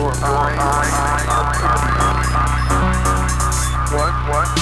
your eyes. What? What?